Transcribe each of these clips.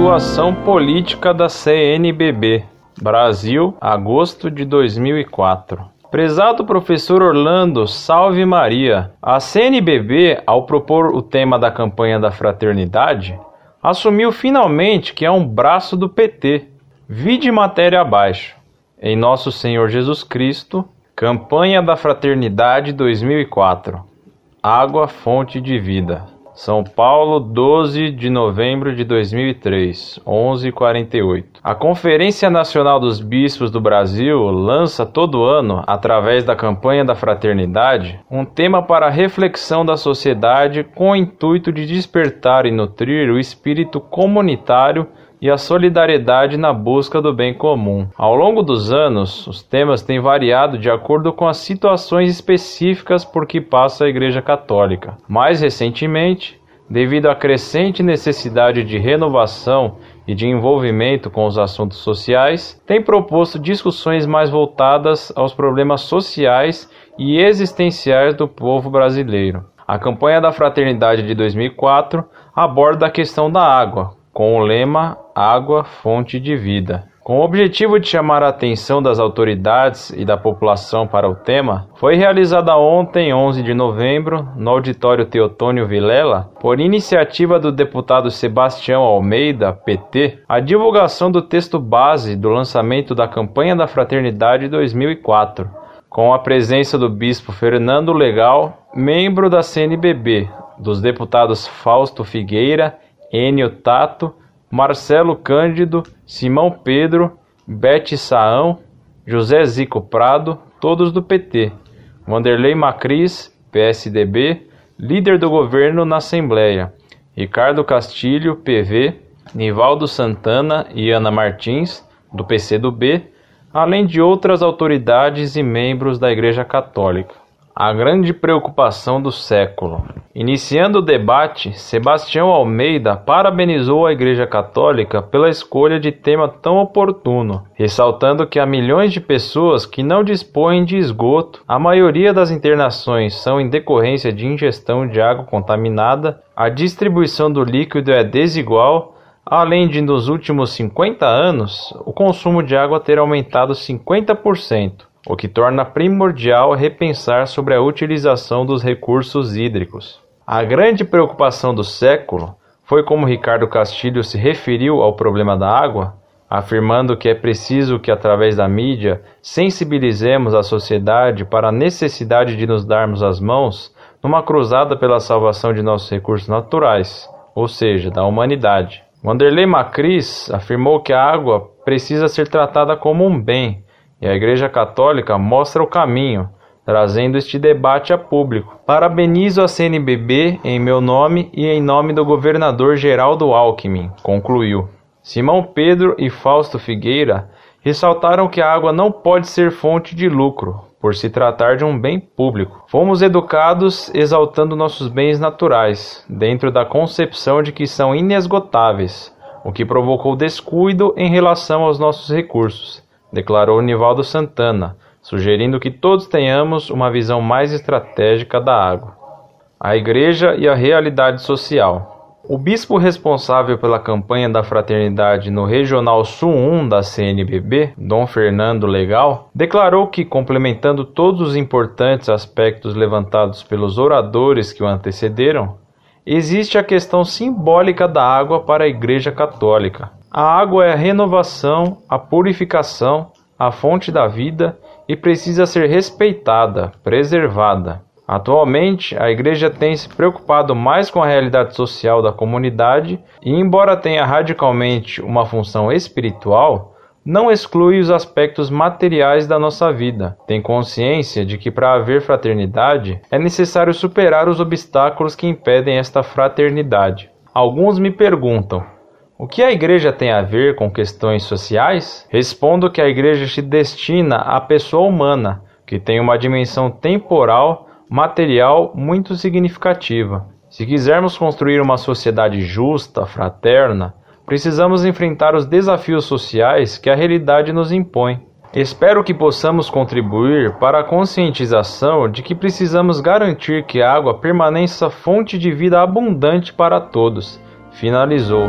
Atuação política da CNBB. Brasil, agosto de 2004. Prezado professor Orlando, salve Maria. A CNBB, ao propor o tema da campanha da fraternidade, assumiu finalmente que é um braço do PT. Vide matéria abaixo. Em Nosso Senhor Jesus Cristo, Campanha da Fraternidade 2004. Água, fonte de vida. São Paulo, 12 de novembro de 2003, 11:48. A Conferência Nacional dos Bispos do Brasil lança todo ano, através da campanha da fraternidade, um tema para a reflexão da sociedade com o intuito de despertar e nutrir o espírito comunitário e a solidariedade na busca do bem comum. Ao longo dos anos, os temas têm variado de acordo com as situações específicas por que passa a Igreja Católica. Mais recentemente, devido à crescente necessidade de renovação e de envolvimento com os assuntos sociais, tem proposto discussões mais voltadas aos problemas sociais e existenciais do povo brasileiro. A campanha da Fraternidade de 2004 aborda a questão da água, com o lema Água, fonte de vida. Com o objetivo de chamar a atenção das autoridades e da população para o tema, foi realizada ontem, 11 de novembro, no auditório Teotônio Vilela, por iniciativa do deputado Sebastião Almeida, PT, a divulgação do texto base do lançamento da campanha da Fraternidade 2004, com a presença do bispo Fernando Legal, membro da CNBB, dos deputados Fausto Figueira Enio Tato, Marcelo Cândido, Simão Pedro, Bete Saão, José Zico Prado, todos do PT, Vanderlei Macris, PSDB, líder do governo na Assembleia, Ricardo Castilho, PV, Nivaldo Santana e Ana Martins, do PCdoB, além de outras autoridades e membros da Igreja Católica. A grande preocupação do século. Iniciando o debate, Sebastião Almeida parabenizou a Igreja Católica pela escolha de tema tão oportuno, ressaltando que há milhões de pessoas que não dispõem de esgoto, a maioria das internações são em decorrência de ingestão de água contaminada, a distribuição do líquido é desigual, além de nos últimos 50 anos o consumo de água ter aumentado 50% o que torna primordial repensar sobre a utilização dos recursos hídricos. A grande preocupação do século foi como Ricardo Castilho se referiu ao problema da água, afirmando que é preciso que, através da mídia, sensibilizemos a sociedade para a necessidade de nos darmos as mãos numa cruzada pela salvação de nossos recursos naturais, ou seja, da humanidade. Wanderlei Macris afirmou que a água precisa ser tratada como um bem e a Igreja Católica mostra o caminho, trazendo este debate a público. Parabenizo a CNBB em meu nome e em nome do governador Geraldo Alckmin, concluiu. Simão Pedro e Fausto Figueira ressaltaram que a água não pode ser fonte de lucro, por se tratar de um bem público. Fomos educados exaltando nossos bens naturais, dentro da concepção de que são inesgotáveis, o que provocou descuido em relação aos nossos recursos declarou Nivaldo Santana, sugerindo que todos tenhamos uma visão mais estratégica da água. A Igreja e a realidade social. O bispo responsável pela campanha da fraternidade no Regional Sul 1 da CNBB, Dom Fernando Legal, declarou que, complementando todos os importantes aspectos levantados pelos oradores que o antecederam, existe a questão simbólica da água para a Igreja Católica. A água é a renovação, a purificação, a fonte da vida e precisa ser respeitada, preservada. Atualmente, a Igreja tem se preocupado mais com a realidade social da comunidade e, embora tenha radicalmente uma função espiritual, não exclui os aspectos materiais da nossa vida. Tem consciência de que para haver fraternidade é necessário superar os obstáculos que impedem esta fraternidade. Alguns me perguntam: o que a igreja tem a ver com questões sociais? Respondo que a igreja se destina à pessoa humana, que tem uma dimensão temporal, material muito significativa. Se quisermos construir uma sociedade justa, fraterna, precisamos enfrentar os desafios sociais que a realidade nos impõe. Espero que possamos contribuir para a conscientização de que precisamos garantir que a água permaneça fonte de vida abundante para todos. Finalizou.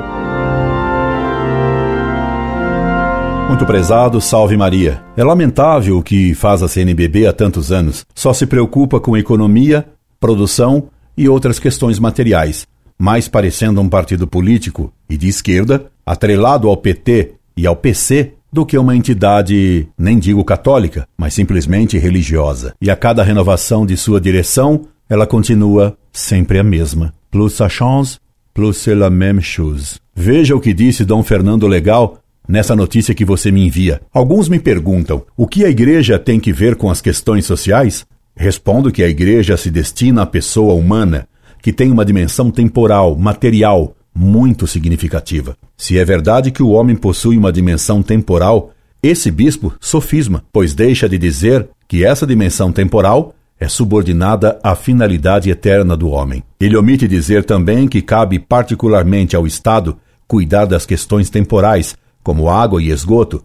Muito prezado, salve Maria. É lamentável o que faz a CNBB há tantos anos. Só se preocupa com economia, produção e outras questões materiais, mais parecendo um partido político e de esquerda, atrelado ao PT e ao PC, do que uma entidade, nem digo católica, mas simplesmente religiosa. E a cada renovação de sua direção, ela continua sempre a mesma. Plus ça change, plus c'est la même chose. Veja o que disse Dom Fernando Legal nessa notícia que você me envia. Alguns me perguntam: o que a igreja tem que ver com as questões sociais? Respondo que a igreja se destina à pessoa humana, que tem uma dimensão temporal, material, muito significativa. Se é verdade que o homem possui uma dimensão temporal, esse bispo sofisma, pois deixa de dizer que essa dimensão temporal é subordinada à finalidade eterna do homem. Ele omite dizer também que cabe particularmente ao Estado cuidar das questões temporais, como água e esgoto,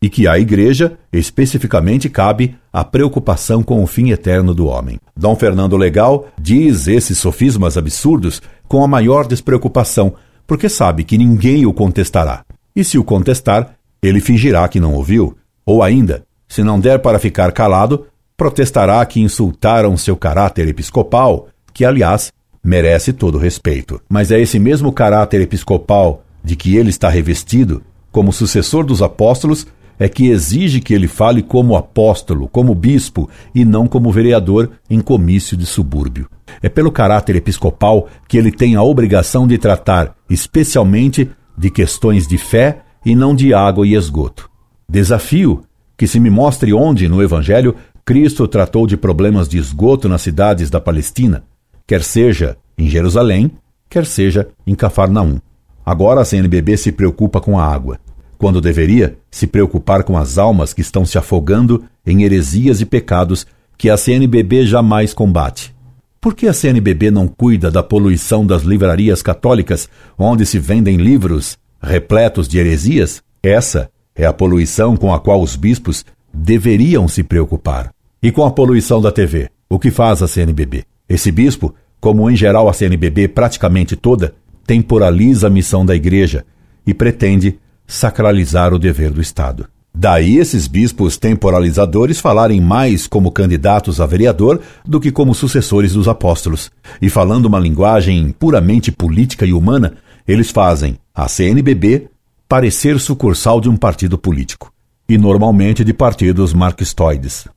e que à Igreja, especificamente, cabe a preocupação com o fim eterno do homem. Dom Fernando Legal diz esses sofismas absurdos com a maior despreocupação, porque sabe que ninguém o contestará. E se o contestar, ele fingirá que não ouviu, ou ainda, se não der para ficar calado, protestará que insultaram seu caráter episcopal, que, aliás, merece todo respeito. Mas é esse mesmo caráter episcopal de que ele está revestido como sucessor dos apóstolos, é que exige que ele fale como apóstolo, como bispo e não como vereador em comício de subúrbio. É pelo caráter episcopal que ele tem a obrigação de tratar especialmente de questões de fé e não de água e esgoto. Desafio que se me mostre onde no Evangelho Cristo tratou de problemas de esgoto nas cidades da Palestina, quer seja em Jerusalém, quer seja em Cafarnaum. Agora a CNBB se preocupa com a água quando deveria se preocupar com as almas que estão se afogando em heresias e pecados que a CNBB jamais combate. Por que a CNBB não cuida da poluição das livrarias católicas, onde se vendem livros repletos de heresias? Essa é a poluição com a qual os bispos deveriam se preocupar. E com a poluição da TV? O que faz a CNBB? Esse bispo, como em geral a CNBB praticamente toda, temporaliza a missão da igreja e pretende sacralizar o dever do Estado. Daí esses bispos temporalizadores falarem mais como candidatos a vereador do que como sucessores dos apóstolos. E falando uma linguagem puramente política e humana, eles fazem a CNBB parecer sucursal de um partido político, e normalmente de partidos marxistoides.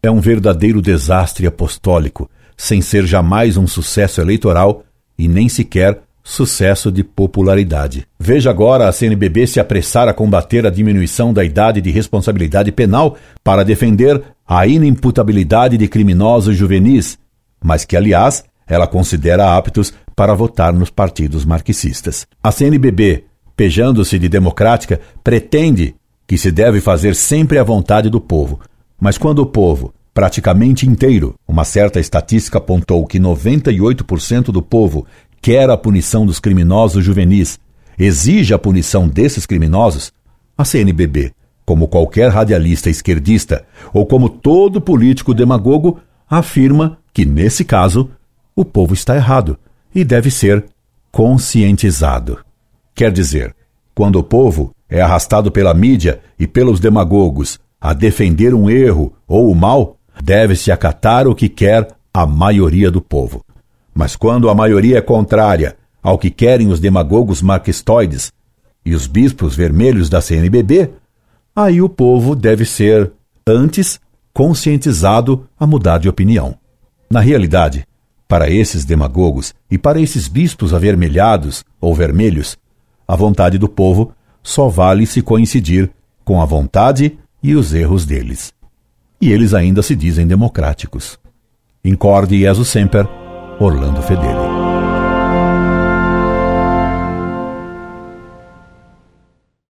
É um verdadeiro desastre apostólico, sem ser jamais um sucesso eleitoral e nem sequer sucesso de popularidade. Veja agora a CNBB se apressar a combater a diminuição da idade de responsabilidade penal para defender a inimputabilidade de criminosos juvenis, mas que, aliás, ela considera aptos para votar nos partidos marxistas. A CNBB, pejando-se de democrática, pretende que se deve fazer sempre a vontade do povo, mas quando o povo, praticamente inteiro, uma certa estatística apontou que 98% do povo quer a punição dos criminosos juvenis, exige a punição desses criminosos, a CNBB, como qualquer radialista esquerdista ou como todo político demagogo, afirma que, nesse caso, o povo está errado e deve ser conscientizado. Quer dizer, quando o povo é arrastado pela mídia e pelos demagogos a defender um erro ou o mal, deve-se acatar o que quer a maioria do povo. Mas quando a maioria é contrária ao que querem os demagogos marxistoides e os bispos vermelhos da CNBB, aí o povo deve ser, antes, conscientizado a mudar de opinião. Na realidade, para esses demagogos e para esses bispos avermelhados ou vermelhos, a vontade do povo só vale se coincidir com a vontade e os erros deles. E eles ainda se dizem democráticos. Incorde Jesus Semper, Orlando Fedeli.